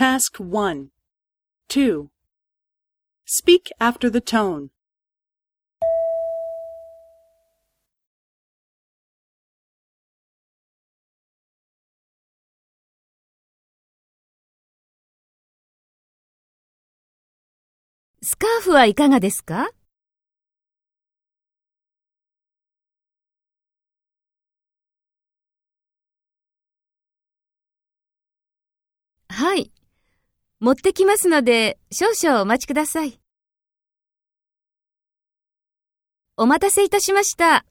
Task 1. 2. Speak after the tone. スカーフはいかがですか持ってきますので、少々お待ちください。お待たせいたしました。